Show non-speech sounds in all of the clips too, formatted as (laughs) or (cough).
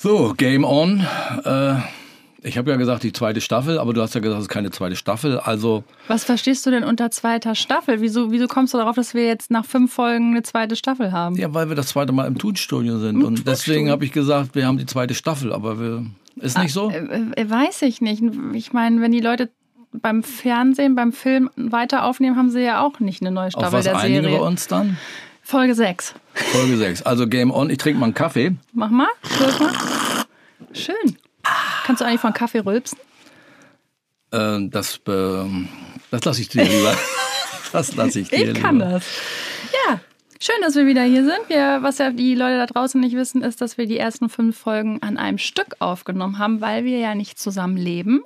So, Game On. Äh, ich habe ja gesagt, die zweite Staffel, aber du hast ja gesagt, es ist keine zweite Staffel. Also. Was verstehst du denn unter zweiter Staffel? Wieso, wieso kommst du darauf, dass wir jetzt nach fünf Folgen eine zweite Staffel haben? Ja, weil wir das zweite Mal im Tonstudio sind. Und deswegen habe ich gesagt, wir haben die zweite Staffel, aber wir. Ist nicht so? Äh, äh, weiß ich nicht. Ich meine, wenn die Leute beim Fernsehen, beim Film weiter aufnehmen, haben sie ja auch nicht eine neue Staffel Auf was der einigen Serie. wir uns dann? Folge 6. Folge 6. Also Game On. Ich trinke mal einen Kaffee. Mach mal. Mal. Schön. Kannst du eigentlich von Kaffee rülpsen? Äh, das äh, das lasse ich dir lieber. (laughs) das lasse ich dir Ich kann lieber. das. Ja. Schön, dass wir wieder hier sind. Wir, was ja die Leute da draußen nicht wissen, ist, dass wir die ersten fünf Folgen an einem Stück aufgenommen haben, weil wir ja nicht zusammen leben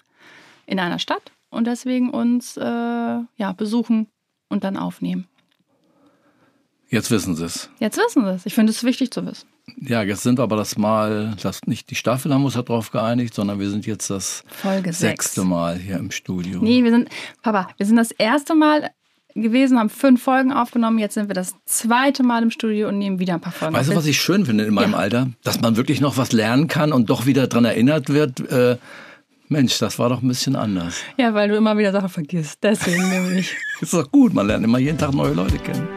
in einer Stadt und deswegen uns äh, ja, besuchen und dann aufnehmen. Jetzt wissen sie es. Jetzt wissen wir es. Ich finde es wichtig zu wissen. Ja, jetzt sind wir aber das Mal, das nicht die Staffel haben uns darauf geeinigt, sondern wir sind jetzt das Folge sechste sechs. Mal hier im Studio. Nee, wir sind, Papa, wir sind das erste Mal gewesen, haben fünf Folgen aufgenommen. Jetzt sind wir das zweite Mal im Studio und nehmen wieder ein paar Folgen Weißt du, was ich schön finde in meinem Ja. Alter? Dass man wirklich noch was lernen kann und doch wieder dran erinnert wird. Äh, Mensch, das war doch ein bisschen anders. Ja, weil du immer wieder Sachen vergisst. Deswegen nämlich. (laughs) Ist doch gut, man lernt immer jeden Tag neue Leute kennen.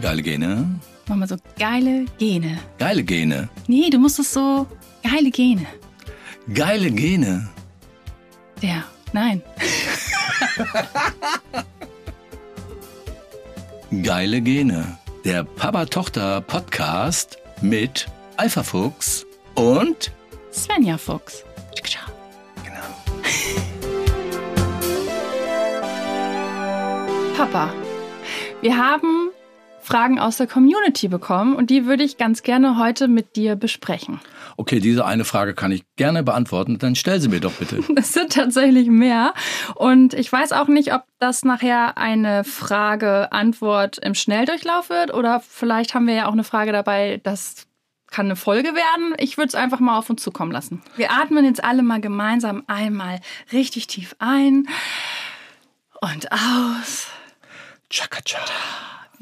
Geile Gene. Mach mal so geile Gene. Geile Gene. Nee, du musst es so geile Gene. Geile Gene. Der. Nein. Geile Gene. Der Papa-Tochter-Podcast mit Alpha Fuchs und Svenja Fuchs. genau. Papa, wir haben Fragen aus der Community bekommen und die würde ich ganz gerne heute mit dir besprechen. Okay, diese eine Frage kann ich gerne beantworten. Dann stell sie mir doch bitte. (laughs) Es sind tatsächlich mehr. Und ich weiß auch nicht, ob das nachher eine Frage-Antwort im Schnelldurchlauf wird oder vielleicht haben wir ja auch eine Frage dabei, das kann eine Folge werden. Ich würde es einfach mal auf uns zukommen lassen. Wir atmen jetzt alle mal gemeinsam einmal richtig tief ein und aus. Chaka -cha.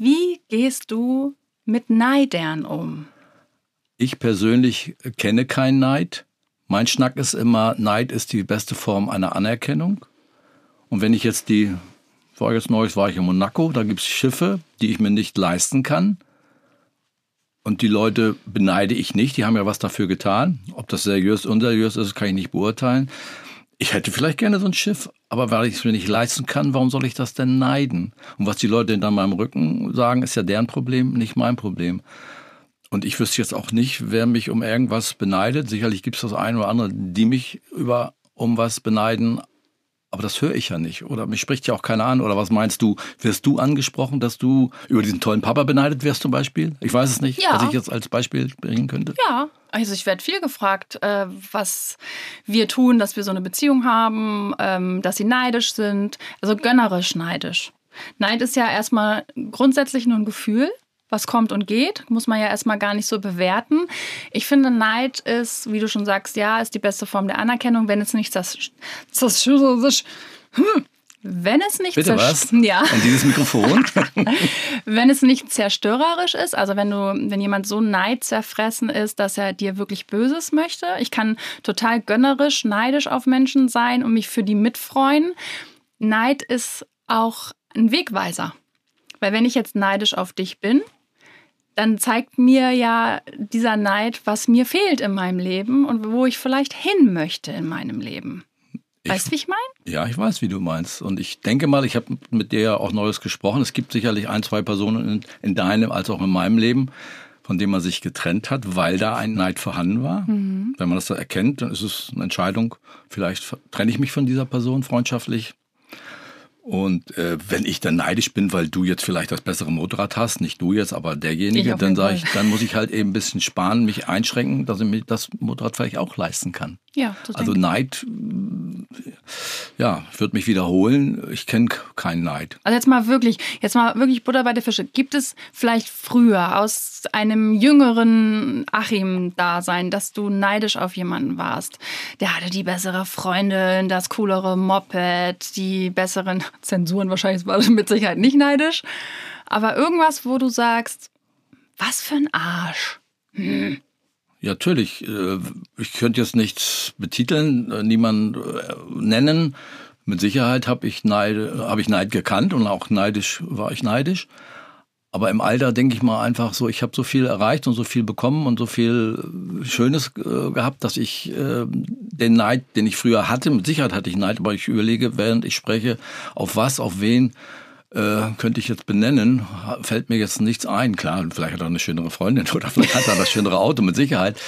Wie gehst du mit Neidern um? Ich persönlich kenne keinen Neid. Mein Schnack ist immer, Neid ist die beste Form einer Anerkennung. Und wenn ich jetzt die, war jetzt neues war ich in Monaco, da gibt es Schiffe, die ich mir nicht leisten kann. Und die Leute beneide ich nicht, die haben ja was dafür getan. Ob das seriös, unseriös ist, kann ich nicht beurteilen. Ich hätte vielleicht gerne so ein Schiff, aber weil ich es mir nicht leisten kann, warum soll ich das denn neiden? Und was die Leute dann meinem Rücken sagen, ist ja deren Problem, nicht mein Problem. Und ich wüsste jetzt auch nicht, wer mich um irgendwas beneidet. Sicherlich gibt es das eine oder andere, die mich über um was beneiden. Aber das höre ich ja nicht. Oder mich spricht ja auch keiner an. Oder was meinst du? Wirst du angesprochen, dass du über diesen tollen Papa beneidet wirst zum Beispiel? Ich weiß es nicht, Ja. was ich jetzt als Beispiel bringen könnte. Ja, also ich werde viel gefragt, äh, was wir tun, dass wir so eine Beziehung haben, ähm, dass sie neidisch sind, also gönnerisch neidisch. Neid ist ja erstmal grundsätzlich nur ein Gefühl, was kommt und geht, muss man ja erstmal gar nicht so bewerten. Ich finde, Neid ist, wie du schon sagst, ja, ist die beste Form der Anerkennung, wenn es nicht das, das hm, wenn es nicht Bitte was? Ja. Und dieses Mikrofon? (laughs) Wenn es nicht zerstörerisch ist, also wenn du, wenn jemand so neidzerfressen ist, dass er dir wirklich Böses möchte. Ich kann total gönnerisch, neidisch auf Menschen sein und mich für die mitfreuen. Neid ist auch ein Wegweiser. Weil wenn ich jetzt neidisch auf dich bin, dann zeigt mir ja dieser Neid, was mir fehlt in meinem Leben und wo ich vielleicht hin möchte in meinem Leben. Weißt du, wie ich meine? Ja, ich weiß, wie du meinst. Und ich denke mal, ich habe mit dir ja auch Neues gesprochen. Es gibt sicherlich ein, zwei Personen in, in deinem als auch in meinem Leben, von denen man sich getrennt hat, weil da ein Neid vorhanden war. Wenn man das da erkennt, dann ist es eine Entscheidung. Vielleicht trenne ich mich von dieser Person freundschaftlich. Und äh, wenn ich dann neidisch bin, weil du jetzt vielleicht das bessere Motorrad hast, nicht du jetzt, aber derjenige, dann sage ich, dann muss ich halt eben ein bisschen sparen, mich einschränken, dass ich mir das Motorrad vielleicht auch leisten kann. Ja, so Also Neid, ja, würde mich wiederholen. Ich kenne keinen Neid. Also jetzt mal wirklich, jetzt mal wirklich Butter bei der Fische. Gibt es vielleicht früher aus einem jüngeren Achim-Dasein, dass du neidisch auf jemanden warst? Der hatte die bessere Freundin, das coolere Moped, die besseren (laughs) Zensuren wahrscheinlich war mit Sicherheit nicht neidisch. aber irgendwas, wo du sagst, was für ein Arsch. Hm. Ja, natürlich. Äh, ich könnte jetzt nichts betiteln, äh, niemanden äh, nennen. Mit Sicherheit habe ich Neid, habe ich Neid gekannt und auch neidisch war ich neidisch. Aber im Alter denke ich mal einfach so, ich habe so viel erreicht und so viel bekommen und so viel Schönes gehabt, dass ich den Neid, den ich früher hatte, mit Sicherheit hatte ich Neid, aber ich überlege, während ich spreche, auf was, auf wen äh, könnte ich jetzt benennen, fällt mir jetzt nichts ein. Klar, vielleicht hat er eine schönere Freundin (laughs) oder vielleicht hat er das schönere Auto, mit Sicherheit.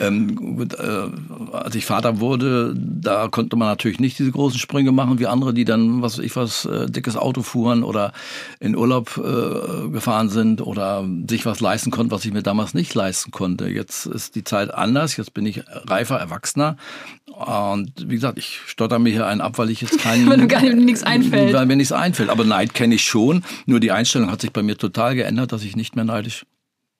Ähm, gut, äh, als ich Vater wurde, da konnte man natürlich nicht diese großen Sprünge machen wie andere, die dann, was weiß ich was, äh, dickes Auto fuhren oder in Urlaub äh, gefahren sind oder sich was leisten konnten, was ich mir damals nicht leisten konnte. Jetzt ist die Zeit anders, jetzt bin ich reifer, erwachsener. Und wie gesagt, ich stotter mir hier einen ab, weil ich jetzt keinen... (laughs) weil du gar nichts einfällt. Weil mir nichts einfällt. Aber Neid kenne ich schon. Nur die Einstellung hat sich bei mir total geändert, dass ich nicht mehr neidisch...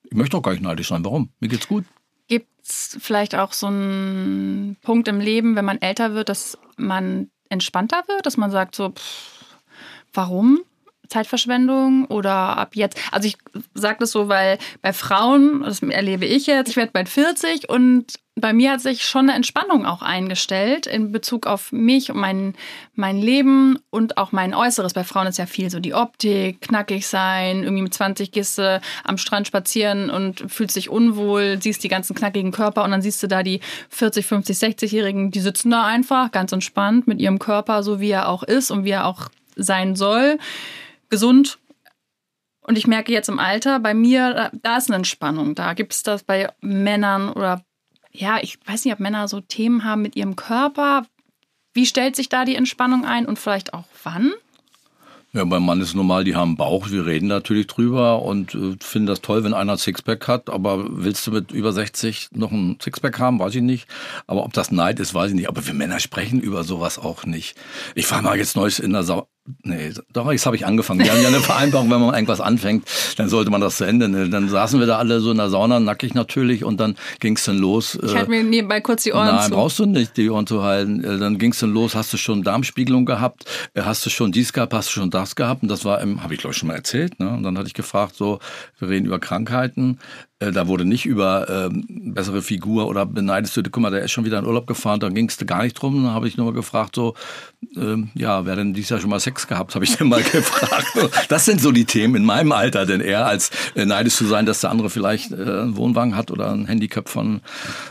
Ich möchte auch gar nicht neidisch sein. Warum? Mir geht's gut. Gibt es vielleicht auch so einen Punkt im Leben, wenn man älter wird, dass man entspannter wird? Dass man sagt so, pff, warum? Zeitverschwendung oder ab jetzt? Also ich sage das so, weil bei Frauen, das erlebe ich jetzt, ich werde bald 40 und bei mir hat sich schon eine Entspannung auch eingestellt in Bezug auf mich und mein, mein Leben und auch mein Äußeres. Bei Frauen ist ja viel so die Optik, knackig sein, irgendwie mit 20 gehst am Strand spazieren und fühlst dich unwohl, siehst die ganzen knackigen Körper und dann siehst du da die 40, 50, 60-Jährigen, die sitzen da einfach ganz entspannt mit ihrem Körper, so wie er auch ist und wie er auch sein soll gesund. Und ich merke jetzt im Alter, bei mir, da ist eine Entspannung. Da gibt es das bei Männern oder ja, ich weiß nicht, ob Männer so Themen haben mit ihrem Körper. Wie stellt sich da die Entspannung ein und vielleicht auch wann? Ja, beim Mann ist normal, die haben Bauch, wir reden natürlich drüber und äh, finden das toll, wenn einer ein Sixpack hat, aber willst du mit über 60 noch ein Sixpack haben, weiß ich nicht. Aber ob das Neid ist, weiß ich nicht. Aber wir Männer sprechen über sowas auch nicht. Ich war mal jetzt neues in der Sau Nee, doch, jetzt habe ich angefangen. Wir haben ja eine Vereinbarung, wenn man irgendwas anfängt, dann sollte man das zu Ende. Ne? Dann saßen wir da alle so in der Sauna, nackig natürlich, und dann ging es dann los. Ich halte mir nebenbei kurz die Ohren Nein, zu. brauchst du nicht, die Ohren zu halten. Äh, dann ging es dann los, hast du schon Darmspiegelung gehabt, äh, hast du schon dies gehabt, hast du schon das gehabt. Und das war, habe ich glaube ich schon mal erzählt. Ne? Und dann hatte ich gefragt, so, wir reden über Krankheiten. Äh, da wurde nicht über ähm, bessere Figur oder beneidest du, guck mal, der ist schon wieder in Urlaub gefahren, da ging es gar nicht drum. Dann habe ich nur mal gefragt, so, ähm, ja, wer denn dieses Jahr schon mal Sex gehabt, habe ich dann mal (laughs) gefragt. Das sind so die Themen in meinem Alter, denn eher als äh, neidisch zu sein, dass der andere vielleicht äh, einen Wohnwagen hat oder ein Handicap von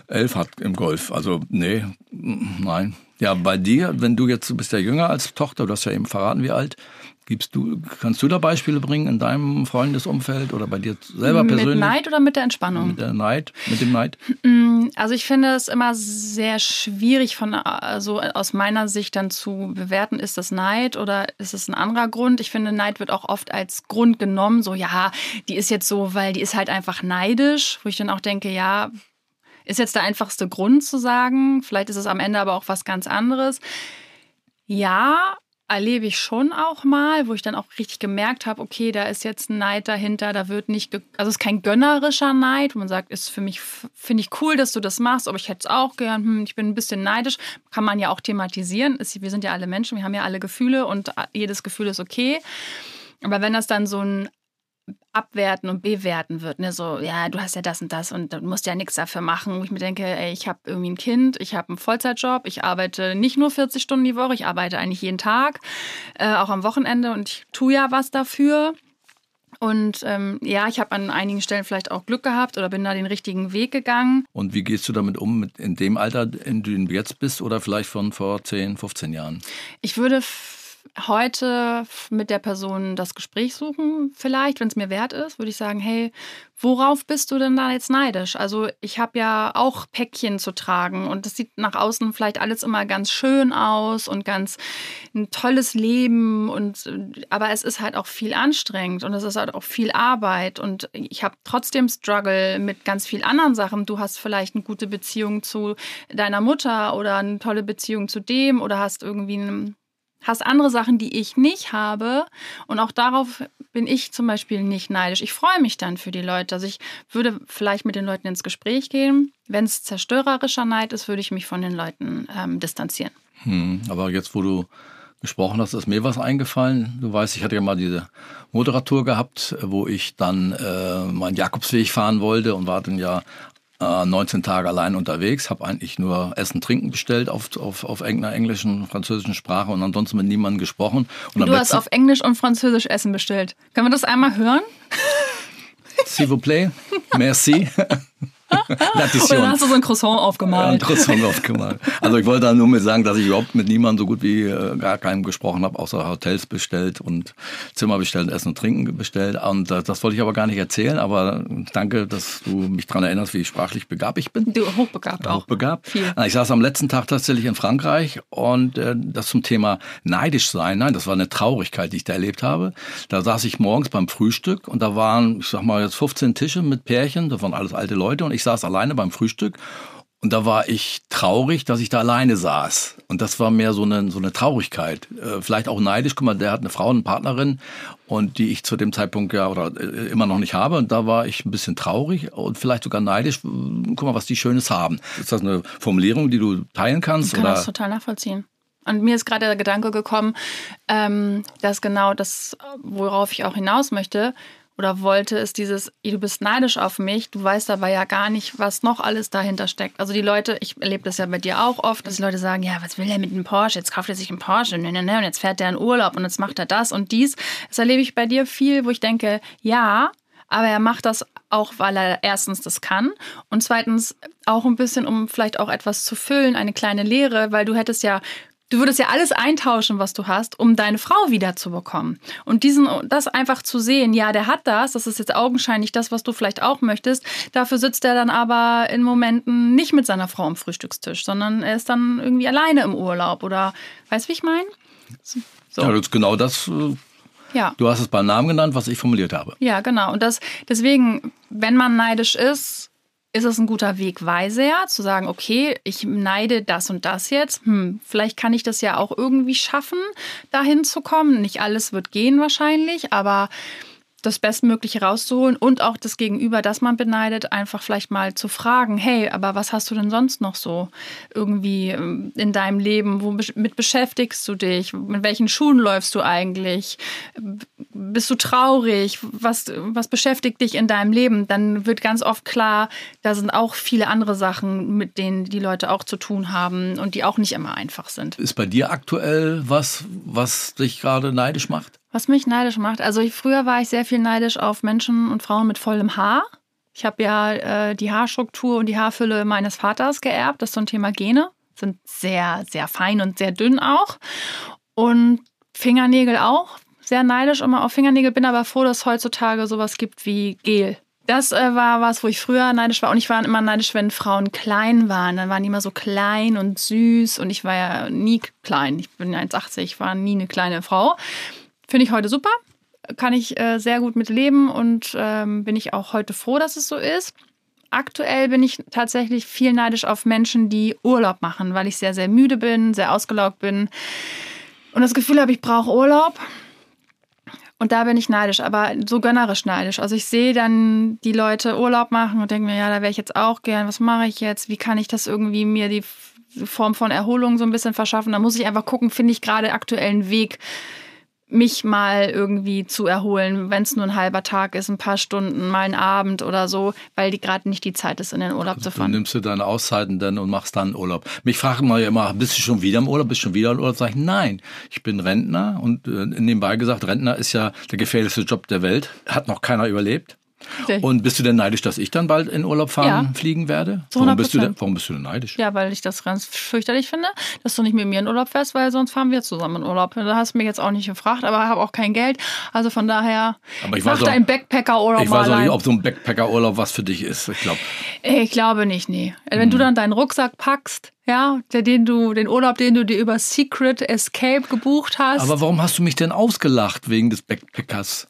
elf hat im Golf. Also, nee, nein. Ja, bei dir, wenn du jetzt, du bist ja jünger als Tochter, du hast ja eben verraten, wie alt. Gibst du, kannst du da Beispiele bringen in deinem Freundesumfeld oder bei dir selber persönlich? Mit Neid oder mit der Entspannung? Mit der Neid, mit dem Neid? Mm, also ich finde es immer sehr schwierig von also aus meiner Sicht dann zu bewerten, ist das Neid oder ist es ein anderer Grund? Ich finde, Neid wird auch oft als Grund genommen, so ja, die ist jetzt so, weil die ist halt einfach neidisch, wo ich dann auch denke, ja, ist jetzt der einfachste Grund zu sagen, vielleicht ist es am Ende aber auch was ganz anderes. Ja, erlebe ich schon auch mal, wo ich dann auch richtig gemerkt habe, okay, da ist jetzt ein Neid dahinter, da wird nicht, also es ist kein gönnerischer Neid, wo man sagt, ist für mich, finde ich cool, dass du das machst, aber ich hätte es auch gern, hm, ich bin ein bisschen neidisch, kann man ja auch thematisieren, ist, wir sind ja alle Menschen, wir haben ja alle Gefühle und jedes Gefühl ist okay. Aber wenn das dann so ein abwerten und bewerten wird. Ne? So, ja, du hast ja das und das und du musst ja nichts dafür machen. Wo ich mir denke, ey, ich habe irgendwie ein Kind, ich habe einen Vollzeitjob, ich arbeite nicht nur 40 Stunden die Woche, ich arbeite eigentlich jeden Tag, äh, auch am Wochenende und ich tue ja was dafür. Und ähm, ja, ich habe an einigen Stellen vielleicht auch Glück gehabt oder bin da den richtigen Weg gegangen. Und wie gehst du damit um, mit in dem Alter, in dem du jetzt bist oder vielleicht von vor 10, 15 Jahren? Ich würde heute mit der Person das Gespräch suchen, vielleicht, wenn es mir wert ist, würde ich sagen, hey, worauf bist du denn da jetzt neidisch? Also ich habe ja auch Päckchen zu tragen und das sieht nach außen vielleicht alles immer ganz schön aus und ganz ein tolles Leben und aber es ist halt auch viel anstrengend und es ist halt auch viel Arbeit und ich habe trotzdem Struggle mit ganz vielen anderen Sachen. Du hast vielleicht eine gute Beziehung zu deiner Mutter oder eine tolle Beziehung zu dem oder hast irgendwie einen hast andere Sachen, die ich nicht habe. Und auch darauf bin ich zum Beispiel nicht neidisch. Ich freue mich dann für die Leute. Also ich würde vielleicht mit den Leuten ins Gespräch gehen. Wenn es zerstörerischer Neid ist, würde ich mich von den Leuten ähm, distanzieren. Hm, aber jetzt, wo du gesprochen hast, ist mir was eingefallen. Du weißt, ich hatte ja mal diese Motorradtour gehabt, wo ich dann äh, meinen Jakobsweg fahren wollte und war dann ja äh, 19 Tage allein unterwegs, habe eigentlich nur Essen, Trinken bestellt auf, auf, auf einer englischen, französischen Sprache und ansonsten mit niemandem gesprochen. Und du hast auf Englisch und Französisch Essen bestellt. Können wir das einmal hören? S'il vous plaît, merci. (laughs) (laughs) Und dann hast du so ein Croissant aufgemalt. Ja, ein Croissant aufgemalt. Also ich wollte da nur mit sagen, dass ich überhaupt mit niemandem so gut wie äh, gar keinem gesprochen habe, außer Hotels bestellt und Zimmer bestellt, Essen und Trinken bestellt. Und äh, das wollte ich aber gar nicht erzählen. Aber danke, dass du mich daran erinnerst, wie sprachlich begabt ich bin. Du hochbegabt auch. Hochbegabt. Viel. Ich saß am letzten Tag tatsächlich in Frankreich und äh, das zum Thema neidisch sein. Nein, das war eine Traurigkeit, die ich da erlebt habe. Da saß ich morgens beim Frühstück und da waren, ich sag mal jetzt 15 Tische mit Pärchen. Das waren alles alte Leute und ich saß alleine beim Frühstück und da war ich traurig, dass ich da alleine saß. Und das war mehr so eine, so eine Traurigkeit. Äh, vielleicht auch neidisch. Guck mal, der hat eine Frau, eine Partnerin, und die ich zu dem Zeitpunkt ja oder äh, immer noch nicht habe. Und da war ich ein bisschen traurig und vielleicht sogar neidisch. Guck mal, was die Schönes haben. Ist das eine Formulierung, die du teilen kannst? Ich kann oder? das total nachvollziehen. Und mir ist gerade der Gedanke gekommen, ähm, dass genau das, worauf ich auch hinaus möchte, oder wollte, ist dieses, du bist neidisch auf mich, du weißt aber ja gar nicht, was noch alles dahinter steckt. Also die Leute, ich erlebe das ja bei dir auch oft, dass die Leute sagen, ja, was will er mit einem Porsche? Jetzt kauft er sich einen Porsche ne, ne, ne, und jetzt fährt er in Urlaub und jetzt macht er das und dies. Das erlebe ich bei dir viel, wo ich denke, ja, aber er macht das auch, weil er erstens das kann und zweitens auch ein bisschen, um vielleicht auch etwas zu füllen, eine kleine Lehre, weil du hättest ja Du würdest ja alles eintauschen, was du hast, um deine Frau wiederzubekommen. Und diesen, das einfach zu sehen, ja, der hat das, das ist jetzt augenscheinlich das, was du vielleicht auch möchtest. Dafür sitzt er dann aber in Momenten nicht mit seiner Frau am Frühstückstisch, sondern er ist dann irgendwie alleine im Urlaub oder, weißt du, wie ich meine? So. Ja, das ist genau das. Äh, ja. Du hast es beim Namen genannt, was ich formuliert habe. Ja, genau. Und das, deswegen, wenn man neidisch ist, ist es ein guter Wegweiser, zu sagen, okay, ich neide das und das jetzt. Hm, vielleicht kann ich das ja auch irgendwie schaffen, dahin zu kommen. Nicht alles wird gehen wahrscheinlich, aber das Bestmögliche rauszuholen und auch das Gegenüber, das man beneidet, einfach vielleicht mal zu fragen, hey, aber was hast du denn sonst noch so irgendwie ähm, in deinem Leben? Womit beschäftigst du dich? Mit welchen Schuhen läufst du eigentlich? Bist du traurig? Was, was beschäftigt dich in deinem Leben? Dann wird ganz oft klar, da sind auch viele andere Sachen, mit denen die Leute auch zu tun haben und die auch nicht immer einfach sind. Ist bei dir aktuell was, was dich gerade neidisch macht? Was mich neidisch macht, also ich, früher war ich sehr viel neidisch auf Menschen und Frauen mit vollem Haar. Ich habe ja äh, die Haarstruktur und die Haarfülle meines Vaters geerbt. Das ist so ein Thema Gene. Sind sehr, sehr fein und sehr dünn auch. Und Fingernägel auch. Sehr neidisch immer auf Fingernägel, bin aber froh, dass es heutzutage sowas gibt wie Gel. Das äh, war was, wo ich früher neidisch war. Und ich war immer neidisch, wenn Frauen klein waren. Dann waren die immer so klein und süß. Und ich war ja nie klein. Ich bin 1,80, war nie eine kleine Frau. Finde ich heute super. Kann ich äh, sehr gut mit leben und ähm, bin ich auch heute froh, dass es so ist. Aktuell bin ich tatsächlich viel neidisch auf Menschen, die Urlaub machen, weil ich sehr, sehr müde bin, sehr ausgelaugt bin und das Gefühl habe, ich brauche Urlaub. Und da bin ich neidisch, aber so gönnerisch neidisch. Also ich sehe dann die Leute Urlaub machen und denke mir, ja, da wäre ich jetzt auch gern. Was mache ich jetzt? Wie kann ich das irgendwie mir die Form von Erholung so ein bisschen verschaffen? Da muss ich einfach gucken, finde ich gerade aktuell einen Weg, mich mal irgendwie zu erholen, wenn es nur ein halber Tag ist, ein paar Stunden, mal ein Abend oder so, weil die gerade nicht die Zeit ist, in den Urlaub zu fahren. Du nimmst du deine Auszeiten dann und machst dann Urlaub. Mich fragen mal immer, bist du schon wieder im Urlaub? Bist du schon wieder im Urlaub? Sag ich, nein, ich bin Rentner und äh, nebenbei gesagt, Rentner ist ja der gefährlichste Job der Welt. Hat noch keiner überlebt. Und bist du denn neidisch, dass ich dann bald in Urlaub fahren, ja. fliegen werde? Warum bist, du denn, warum bist du denn neidisch? Ja, weil ich das ganz fürchterlich finde, dass du nicht mit mir in Urlaub fährst, weil sonst fahren wir zusammen in Urlaub. Da hast du mich jetzt auch nicht gefragt, aber ich habe auch kein Geld. Also von daher, aber ich mach deinen Backpacker-Urlaub Ich weiß auch nicht, ob so ein Backpacker-Urlaub was für dich ist. Ich glaube. Ich glaube nicht, nee. Wenn hm. du dann deinen Rucksack packst, ja, den du, den Urlaub, den du dir über Secret Escape gebucht hast. Aber warum hast du mich denn ausgelacht wegen des Backpackers?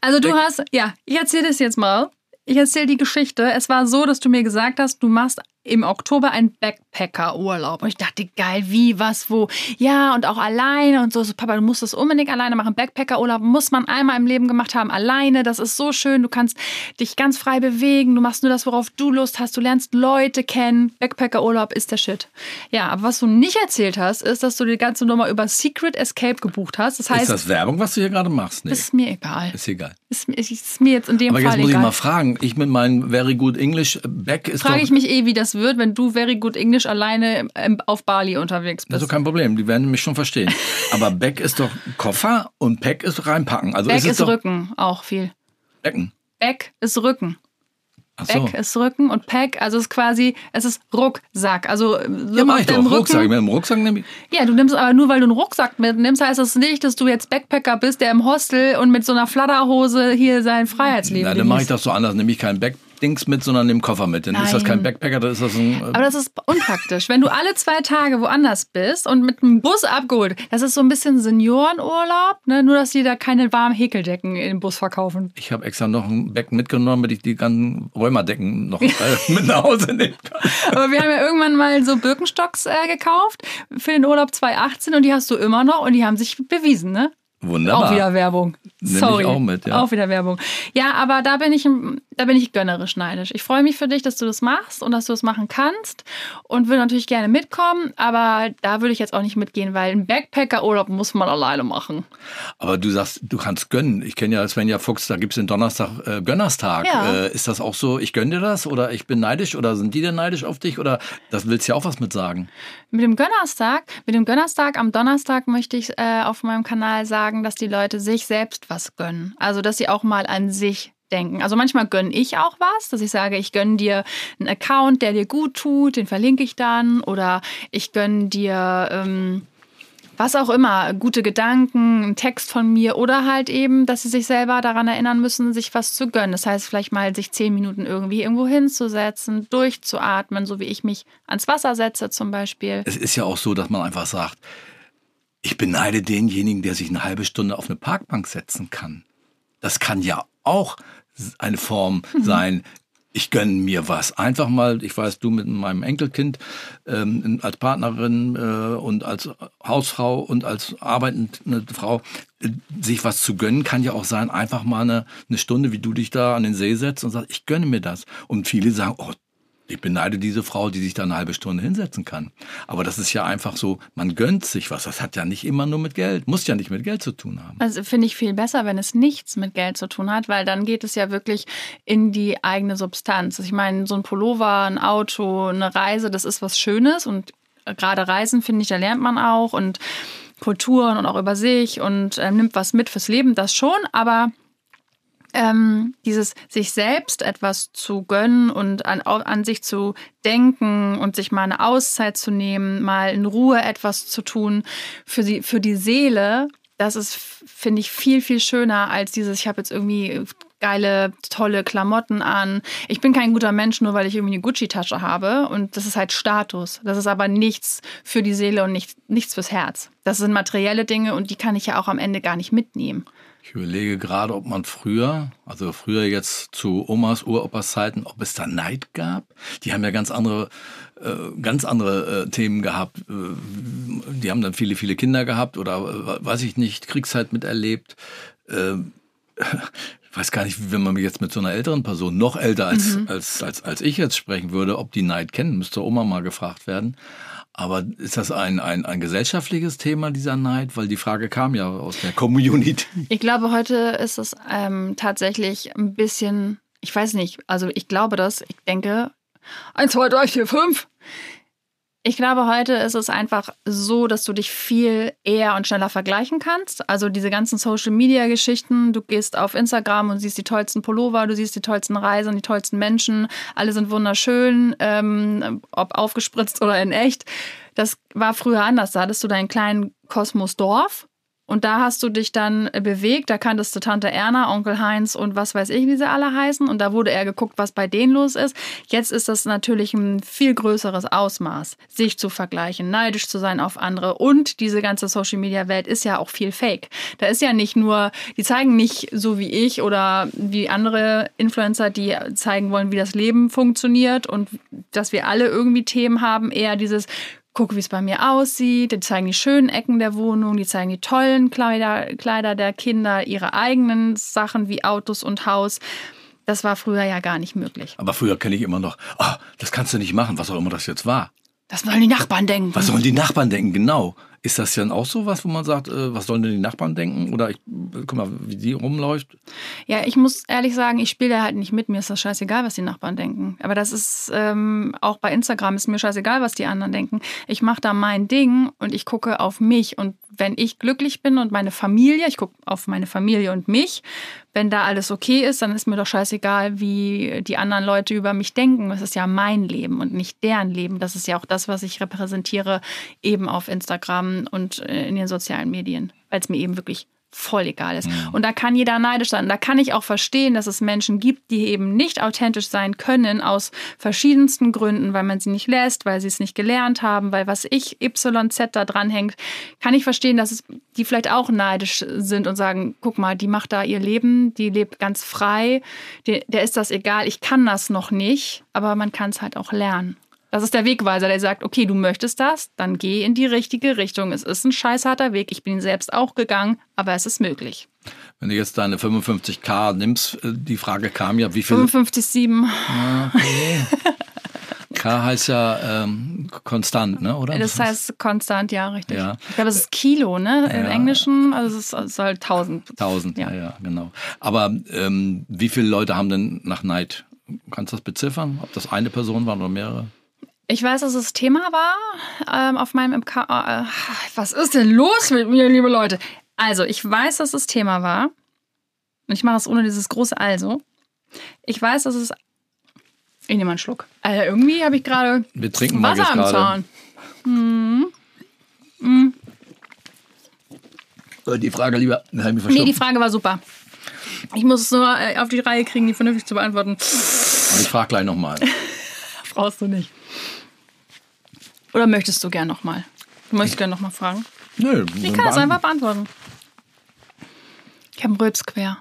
Also du Back hast, ja, ich erzähle das jetzt mal. Ich erzähle die Geschichte. Es war so, dass du mir gesagt hast, du machst im Oktober einen Backpacker-Urlaub. Und ich dachte, geil, wie, was, wo? Ja, und auch alleine und so. so Papa, du musst das unbedingt alleine machen. Backpacker-Urlaub muss man einmal im Leben gemacht haben, alleine. Das ist so schön. Du kannst dich ganz frei bewegen. Du machst nur das, worauf du Lust hast. Du lernst Leute kennen. Backpacker-Urlaub ist der Shit. Ja, aber was du nicht erzählt hast, ist, dass du die ganze Nummer über Secret Escape gebucht hast. Das heißt, ist das Werbung, was du hier gerade machst? Nee. Ist mir egal. Ist egal. Ist, ist mir jetzt in dem aber Fall jetzt muss egal. ich mal fragen. Ich mit meinem Very Good English Back ist Frage ich mich eh, wie das wird, wenn du Very Good English alleine auf Bali unterwegs bist. Also kein Problem, die werden mich schon verstehen. (laughs) Aber Back ist doch Koffer und Pack ist reinpacken. Also Back ist, ist Rücken, auch viel. Becken. Back ist Rücken. Ach so. Back ist Rücken und Pack, also es ist quasi, es ist Rucksack. Also so Ja, mach ich doch. deinem Rucksack. Rücken. Mit dem Rucksack nehme ich. Ja, du nimmst aber nur, weil du einen Rucksack mitnimmst, heißt das nicht, dass du jetzt Backpacker bist, der im Hostel und mit so einer Fladderhose hier sein Freiheitsleben Na, dann mache ich das so anders. Nehme ich kein Backdings mit, sondern nehme Koffer mit. Dann ist das kein Nein. Backpacker, dann ist das ein. äh, Aber das ist unpraktisch. Wenn du alle zwei Tage woanders bist und mit einem Bus abgeholt, das ist so ein bisschen Seniorenurlaub, ne? nur dass die da keine warmen Häkeldecken im Bus verkaufen. Ich habe extra noch ein Becken mitgenommen, damit ich die ganzen Rheumadecken noch äh, (laughs) mit nach Hause nehmen kann. Aber wir haben ja irgendwann mal so Birkenstocks äh, gekauft für den Urlaub 2018 und die hast du immer noch und die haben sich bewiesen, ne? Wunderbar. Auch wieder Werbung. Sorry. auch mit, ja. Auch wieder Werbung. Ja, aber da bin ich, da bin ich gönnerisch neidisch. Ich freue mich für dich, dass du das machst und dass du es machen kannst und würde natürlich gerne mitkommen, aber da würde ich jetzt auch nicht mitgehen, weil ein Backpacker-Urlaub muss man alleine machen. Aber du sagst, du kannst gönnen. Ich kenne ja Svenja Fuchs, da gibt es den Donnerstag äh, Gönnerstag. Ja. Äh, ist das auch so, ich gönne dir das oder ich bin neidisch oder sind die denn neidisch auf dich oder das willst du ja auch was mit sagen? Mit dem Gönnerstag, mit dem Gönnerstag am Donnerstag möchte ich äh, auf meinem Kanal sagen, dass die Leute sich selbst was gönnen. Also, dass sie auch mal an sich denken. Also manchmal gönne ich auch was, dass ich sage, ich gönne dir einen Account, der dir gut tut, den verlinke ich dann. Oder ich gönne dir ähm, was auch immer, gute Gedanken, einen Text von mir oder halt eben, dass sie sich selber daran erinnern müssen, sich was zu gönnen. Das heißt, vielleicht mal sich zehn Minuten irgendwie irgendwo hinzusetzen, durchzuatmen, so wie ich mich ans Wasser setze zum Beispiel. Es ist ja auch so, dass man einfach sagt, ich beneide denjenigen, der sich eine halbe Stunde auf eine Parkbank setzen kann. Das kann ja auch eine Form Mhm. sein. Ich gönne mir was. Einfach mal, ich weiß, du mit meinem Enkelkind ähm, als Partnerin äh, und als Hausfrau und als arbeitende Frau, äh, sich was zu gönnen, kann ja auch sein, einfach mal eine, eine Stunde, wie du dich da an den See setzt und sagst, ich gönne mir das. Und viele sagen, oh, ich beneide diese Frau, die sich da eine halbe Stunde hinsetzen kann. Aber das ist ja einfach so, man gönnt sich was. Das hat ja nicht immer nur mit Geld, muss ja nicht mit Geld zu tun haben. Also finde ich viel besser, wenn es nichts mit Geld zu tun hat, weil dann geht es ja wirklich in die eigene Substanz. Ich meine, so ein Pullover, ein Auto, eine Reise, das ist was Schönes und gerade Reisen, finde ich, da lernt man auch und Kulturen und auch über sich und äh, nimmt was mit fürs Leben, das schon, aber ähm, dieses sich selbst etwas zu gönnen und an, an sich zu denken und sich mal eine Auszeit zu nehmen, mal in Ruhe etwas zu tun für die, für die Seele, das ist, finde ich, viel, viel schöner als dieses, ich habe jetzt irgendwie geile, tolle Klamotten an. Ich bin kein guter Mensch, nur weil ich irgendwie eine Gucci-Tasche habe. Und das ist halt Status. Das ist aber nichts für die Seele und nicht, nichts fürs Herz. Das sind materielle Dinge und die kann ich ja auch am Ende gar nicht mitnehmen. Ich überlege gerade, ob man früher, also früher jetzt zu Omas, Uropas Zeiten, ob es da Neid gab. Die haben ja ganz andere, äh, ganz andere äh, Themen gehabt. Äh, die haben dann viele, viele Kinder gehabt oder äh, weiß ich nicht, Kriegszeit miterlebt. Äh, ich weiß gar nicht, wenn man jetzt mit so einer älteren Person, noch älter als, Mhm. als, als, als ich jetzt sprechen würde, ob die Neid kennen, müsste Oma mal gefragt werden. Aber ist das ein, ein, ein gesellschaftliches Thema, dieser Neid? Weil die Frage kam ja aus der Community. (laughs) Ich glaube, heute ist es ähm, tatsächlich ein bisschen, ich weiß nicht, also ich glaube das, ich denke, 1, 2, 3, 4, 5. Ich glaube, heute ist es einfach so, dass du dich viel eher und schneller vergleichen kannst. Also diese ganzen Social-Media-Geschichten, du gehst auf Instagram und siehst die tollsten Pullover, du siehst die tollsten Reisen, die tollsten Menschen, alle sind wunderschön, ähm, ob aufgespritzt oder in echt. Das war früher anders. Da hattest du deinen kleinen Kosmos Dorf Und da hast du dich dann bewegt. Da kanntest du Tante Erna, Onkel Heinz und was weiß ich, wie sie alle heißen. Und da wurde er geguckt, was bei denen los ist. Jetzt ist das natürlich ein viel größeres Ausmaß, sich zu vergleichen, neidisch zu sein auf andere. Und diese ganze Social Media Welt ist ja auch viel Fake. Da ist ja nicht nur, die zeigen nicht so wie ich oder wie andere Influencer, die zeigen wollen, wie das Leben funktioniert und dass wir alle irgendwie Themen haben. Eher dieses gucke, wie es bei mir aussieht. Die zeigen die schönen Ecken der Wohnung, die zeigen die tollen Kleider, Kleider der Kinder, ihre eigenen Sachen wie Autos und Haus. Das war früher ja gar nicht möglich. Aber früher kenne ich immer noch, oh, das kannst du nicht machen, was auch immer das jetzt war. Das sollen die Nachbarn denken. Was sollen die Nachbarn denken, genau. Ist das dann auch so was, wo man sagt, äh, was sollen denn die Nachbarn denken? Oder ich, guck mal, wie die rumläuft? Ja, ich muss ehrlich sagen, ich spiele da halt nicht mit. Mir ist das scheißegal, was die Nachbarn denken. Aber das ist ähm, auch bei Instagram ist mir scheißegal, was die anderen denken. Ich mache da mein Ding und ich gucke auf mich. Und wenn ich glücklich bin und meine Familie, ich gucke auf meine Familie und mich, wenn da alles okay ist, dann ist mir doch scheißegal, wie die anderen Leute über mich denken. Es ist ja mein Leben und nicht deren Leben. Das ist ja auch das, was ich repräsentiere, eben auf Instagram und äh, in den sozialen Medien, weil es mir eben wirklich voll egal ist. Mhm. Und da kann jeder neidisch sein. Da kann ich auch verstehen, dass es Menschen gibt, die eben nicht authentisch sein können aus verschiedensten Gründen, weil man sie nicht lässt, weil sie es nicht gelernt haben, weil was ich YZ da dranhängt, kann ich verstehen, dass es die vielleicht auch neidisch sind und sagen, guck mal, die macht da ihr Leben, die lebt ganz frei, der, der ist das egal, ich kann das noch nicht, aber man kann es halt auch lernen. Das ist der Wegweiser, der sagt, okay, du möchtest das, dann geh in die richtige Richtung. Es ist ein scheißharter Weg. Ich bin ihn selbst auch gegangen, aber es ist möglich. Wenn du jetzt deine 55k nimmst, äh, die Frage kam ja, wie viel? 55,7. Okay. (laughs) K heißt ja ähm, konstant, ne? oder? Das heißt konstant, ja, richtig. Ja. Ich glaube, es ist Kilo, ne? Im Ja. Englischen, also es ist, halt 1000. 1000, ja, Ja. ja, genau. Aber ähm, wie viele Leute haben denn nach Neid? Kannst du das beziffern? Ob das eine Person war oder mehrere? Ich weiß, dass es Thema war ähm, auf meinem MK. Äh, was ist denn los mit mir, liebe Leute? Also, ich weiß, dass es Thema war. Und ich mache es ohne dieses große Also. Ich weiß, dass es. Ich nehme einen Schluck. Alter, irgendwie habe ich gerade Wir trinken Wasser am. Zahn. Äh, Die Frage lieber. Nee, die Frage war super. Ich muss es nur äh, auf die Reihe kriegen, die vernünftig zu beantworten. Und ich frage gleich nochmal. (laughs) Brauchst du nicht. Oder möchtest du gern nochmal? Du möchtest gern nochmal fragen? Nö, Ich kann es einfach beantworten. Ich habe einen Rülps quer.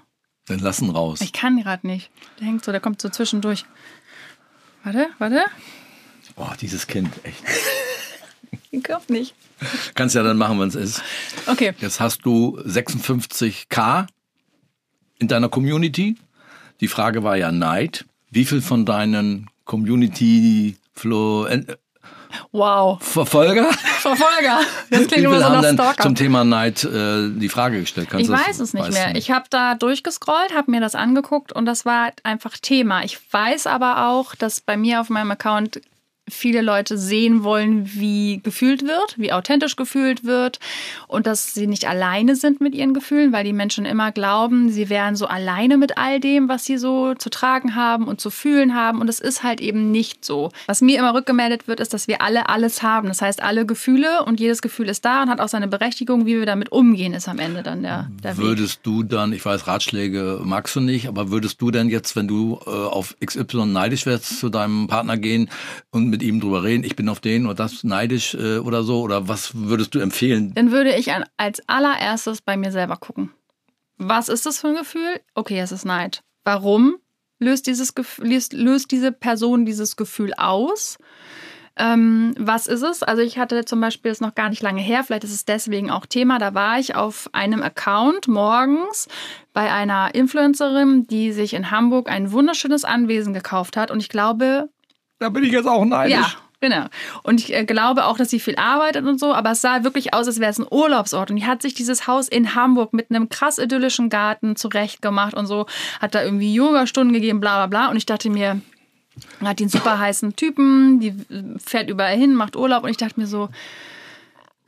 Dann lassen raus. Ich kann gerade nicht. Der hängt so, der kommt so zwischendurch. Warte, warte. Boah, dieses Kind, echt. (laughs) Ich glaub nicht. Kannst ja dann machen, wenn es ist. Okay. Jetzt hast du 56k in deiner Community. Die Frage war ja Neid. Wie viel von deinen Community Flo äh, Wow. Verfolger? Verfolger. Das klingt immer so haben nach denn Stalker. zum Thema Neid äh, die Frage gestellt? Kannst Ich weiß es nicht weißt mehr. Ich habe da durchgescrollt, habe mir das angeguckt und das war einfach Thema. Ich weiß aber auch, dass bei mir auf meinem Account viele Leute sehen wollen, wie gefühlt wird, wie authentisch gefühlt wird und dass sie nicht alleine sind mit ihren Gefühlen, weil die Menschen immer glauben, sie wären so alleine mit all dem, was sie so zu tragen haben und zu fühlen haben und es ist halt eben nicht so. Was mir immer rückgemeldet wird, ist, dass wir alle alles haben. Das heißt, alle Gefühle und jedes Gefühl ist da und hat auch seine Berechtigung, wie wir damit umgehen, ist am Ende dann der, der Weg. Würdest du dann, ich weiß, Ratschläge magst du nicht, aber würdest du denn jetzt, wenn du äh, auf XY neidisch wärst, zu deinem Partner gehen und mit ihm drüber reden, ich bin auf den oder das neidisch äh, oder so? Oder was würdest du empfehlen? Dann würde ich als allererstes bei mir selber gucken. Was ist das für ein Gefühl? Okay, es ist Neid. Warum löst, dieses, löst, löst diese Person dieses Gefühl aus? Ähm, was ist es? Also ich hatte zum Beispiel, ist noch gar nicht lange her, vielleicht ist es deswegen auch Thema, da war ich auf einem Account morgens bei einer Influencerin, die sich in Hamburg ein wunderschönes Anwesen gekauft hat. Und ich glaube, Da bin ich jetzt auch neidisch. ja, genau. Und ich äh, glaube auch, dass sie viel arbeitet und so, aber es sah wirklich aus, als wäre es ein Urlaubsort. Und die hat sich dieses Haus in Hamburg mit einem krass idyllischen Garten zurechtgemacht und so, hat da irgendwie Yogastunden gegeben, bla bla bla. Und ich dachte mir, hat den super heißen Typen, die äh, fährt überall hin, macht Urlaub. Und ich dachte mir so,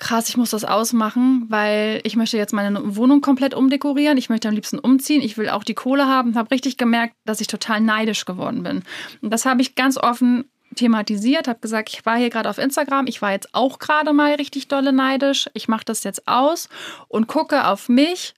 krass, ich muss das ausmachen, weil ich möchte jetzt meine Wohnung komplett umdekorieren. Ich möchte am liebsten umziehen. Ich will auch die Kohle haben. Habe richtig gemerkt, dass ich total neidisch geworden bin. Und das habe ich ganz offen thematisiert, habe gesagt, ich war hier gerade auf Instagram, ich war jetzt auch gerade mal richtig dolle neidisch, ich mache das jetzt aus und gucke auf mich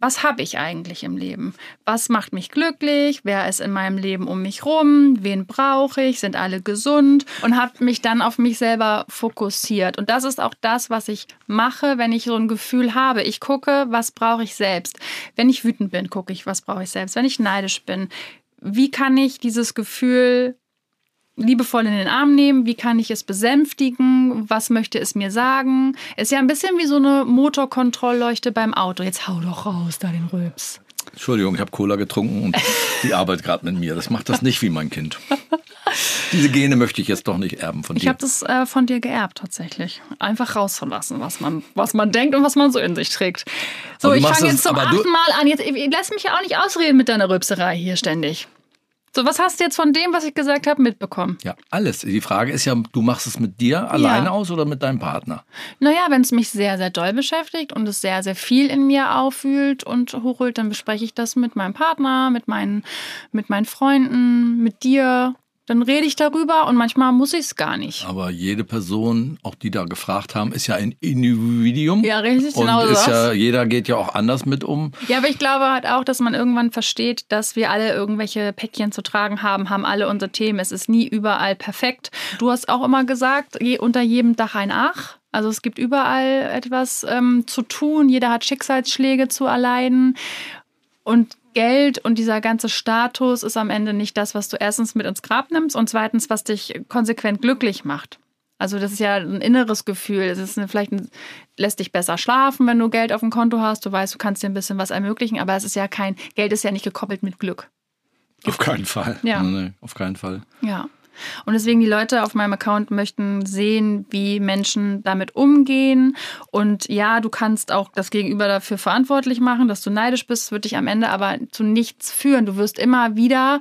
was habe ich eigentlich im Leben? Was macht mich glücklich? Wer ist in meinem Leben um mich rum? Wen brauche ich? Sind alle gesund? Und habe mich dann auf mich selber fokussiert. Und das ist auch das, was ich mache, wenn ich so ein Gefühl habe. Ich gucke, was brauche ich selbst. Wenn ich wütend bin, gucke ich, was brauche ich selbst. Wenn ich neidisch bin, wie kann ich dieses Gefühl liebevoll in den Arm nehmen, wie kann ich es besänftigen, was möchte es mir sagen. Ist ja ein bisschen wie so eine Motorkontrollleuchte beim Auto. Jetzt hau doch raus, da den Röps. Entschuldigung, ich habe Cola getrunken und die arbeitet gerade mit mir. Das macht das nicht wie mein Kind. Diese Gene möchte ich jetzt doch nicht erben von dir. Ich habe das äh, von dir geerbt tatsächlich. Einfach rauszulassen, was man, was man denkt und was man so in sich trägt. So, ich fange jetzt zum achten Mal an. Jetzt lass mich ja auch nicht ausreden mit deiner Rübserei hier ständig. So, was hast du jetzt von dem, was ich gesagt habe, mitbekommen? Ja, alles. Die Frage ist ja, du machst es mit dir alleine ja. aus oder mit deinem Partner? Naja, wenn es mich sehr, sehr doll beschäftigt und es sehr, sehr viel in mir auffühlt und hochholt, dann bespreche ich das mit meinem Partner, mit meinen, mit meinen Freunden, mit dir. Dann rede ich darüber und manchmal muss ich es gar nicht. Aber jede Person, auch die da gefragt haben, ist ja ein Individuum. Ja, richtig, und genau ist ja, Jeder geht ja auch anders mit um. Ja, aber ich glaube halt auch, dass man irgendwann versteht, dass wir alle irgendwelche Päckchen zu tragen haben, haben alle unsere Themen. Es ist nie überall perfekt. Du hast auch immer gesagt, unter jedem Dach ein Ach. Also es gibt überall etwas ähm, zu tun. Jeder hat Schicksalsschläge zu erleiden. Und Geld und dieser ganze Status ist am Ende nicht das, was du erstens mit ins Grab nimmst und zweitens, was dich konsequent glücklich macht. Also das ist ja ein inneres Gefühl. Es ist eine, vielleicht ein, lässt dich besser schlafen, wenn du Geld auf dem Konto hast. Du weißt, du kannst dir ein bisschen was ermöglichen, aber es ist ja kein Geld ist ja nicht gekoppelt mit Glück. Auf keinen Fall. Ja. Nee, auf keinen Fall. Ja. Und deswegen die Leute auf meinem Account möchten sehen, wie Menschen damit umgehen. Und ja, du kannst auch das Gegenüber dafür verantwortlich machen, dass du neidisch bist, wird dich am Ende aber zu nichts führen. Du wirst immer wieder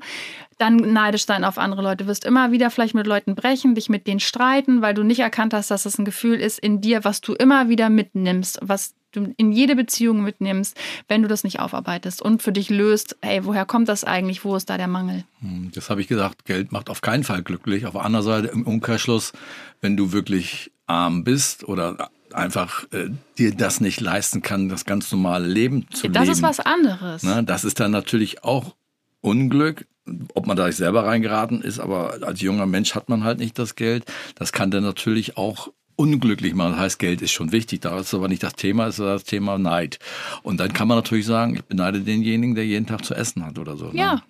dann neidisch sein auf andere Leute. Du wirst immer wieder vielleicht mit Leuten brechen, dich mit denen streiten, weil du nicht erkannt hast, dass es ein Gefühl ist in dir, was du immer wieder mitnimmst, was du in jede Beziehung mitnimmst, wenn du das nicht aufarbeitest und für dich löst, hey, woher kommt das eigentlich, wo ist da der Mangel? Hm, das habe ich gesagt, Geld macht auf keinen Fall glücklich. Auf der anderen Seite im Umkehrschluss, wenn du wirklich arm bist oder einfach äh, dir das nicht leisten kann, das ganz normale Leben zu das leben. Das ist was anderes. Ne, das ist dann natürlich auch Unglück, ob man da nicht selber reingeraten ist, aber als junger Mensch hat man halt nicht das Geld. Das kann dann natürlich auch unglücklich machen. Das heißt, Geld ist schon wichtig. Da ist aber nicht das Thema, ist das Thema Neid. Und dann kann man natürlich sagen, ich beneide denjenigen, der jeden Tag zu essen hat oder so. Ne? Ja, ne?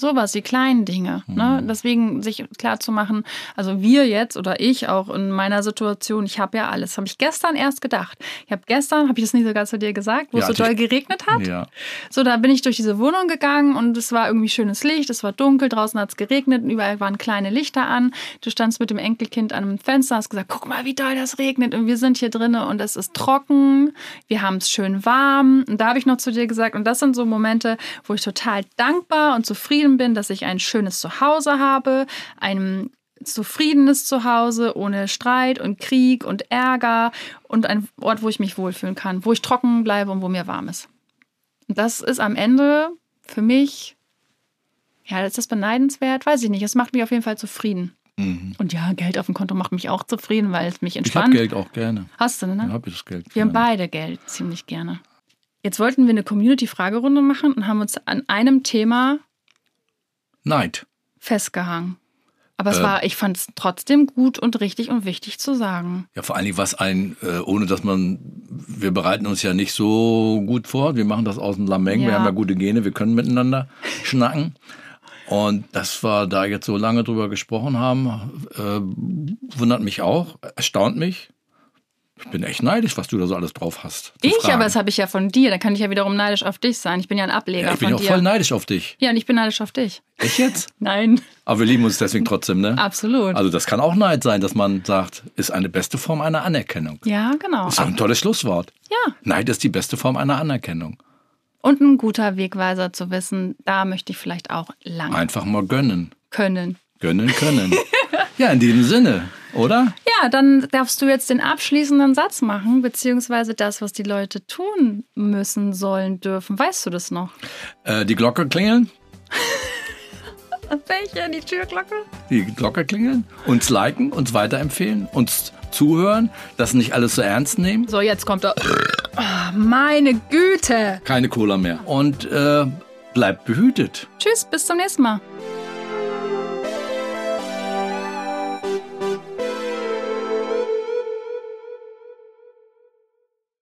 Sowas, die kleinen Dinge. Ne? Mhm. Ne? Deswegen sich klar zu machen, also wir jetzt oder ich auch in meiner Situation, ich habe ja alles. Habe ich gestern erst gedacht. Ich habe gestern, habe ich das nicht sogar zu dir gesagt, wo ja, es so doll geregnet hat? Ja. So, da bin ich durch diese Wohnung gegangen und es war irgendwie schönes Licht, es war dunkel, draußen hat es geregnet, überall waren kleine Lichter an. Du standst mit dem Enkelkind an einem Fenster, hast gesagt, guck mal, wie doll das regnet und wir sind hier drinnen und es ist trocken, wir haben es schön warm. Und da habe ich noch zu dir gesagt, und das sind so Momente, wo ich total dankbar und zufrieden bin, dass ich ein schönes Zuhause habe, ein zufriedenes Zuhause ohne Streit und Krieg und Ärger und ein Ort, wo ich mich wohlfühlen kann, wo ich trocken bleibe und wo mir warm ist. Und das ist am Ende für mich, ja, ist das beneidenswert? Weiß ich nicht. Es macht mich auf jeden Fall zufrieden. Mhm. Und ja, Geld auf dem Konto macht mich auch zufrieden, weil es mich entspannt. Ich habe Geld auch gerne. Hast du, ne? Ja, habe ich das Geld. Wir haben beide Geld ziemlich gerne. Jetzt wollten wir eine Community-Fragerunde machen und haben uns an einem Thema Neid festgehangen. Aber es äh, war, ich fand es trotzdem gut und richtig und wichtig zu sagen. Ja, vor allen Dingen was ein, äh, ohne dass man, wir bereiten uns ja nicht so gut vor. Wir machen das aus dem Lameng. Ja. Wir haben ja gute Gene, wir können miteinander schnacken. Und das war, da jetzt so lange drüber gesprochen haben, äh, wundert mich auch, erstaunt mich. Ich bin echt neidisch, was du da so alles drauf hast. Ich, fragen. aber das habe ich ja von dir. Dann kann ich ja wiederum neidisch auf dich sein. Ich bin ja ein Ableger ja, ich bin ja auch voll neidisch auf dich. Ja, und ich bin neidisch auf dich. Ich jetzt? (laughs) Nein. Aber wir lieben uns deswegen trotzdem, ne? Absolut. Also das kann auch Neid sein, dass man sagt, ist eine beste Form einer Anerkennung. Ja, genau. Ist doch ein tolles Schlusswort. Ja. Neid ist die beste Form einer Anerkennung. Und ein guter Wegweiser zu wissen, da möchte ich vielleicht auch lang. Einfach mal gönnen. Können. Gönnen können. (laughs) ja, in diesem Sinne, oder? Ja, dann darfst du jetzt den abschließenden Satz machen, beziehungsweise das, was die Leute tun müssen, sollen, dürfen. Weißt du das noch? Äh, die Glocke klingeln. (laughs) Welche? Die Türglocke? Die Glocke klingeln, uns liken, uns weiterempfehlen, uns zuhören, das nicht alles so ernst nehmen. So, jetzt kommt er. Oh, meine Güte. Keine Cola mehr. Und äh, bleibt behütet. Tschüss, bis zum nächsten Mal.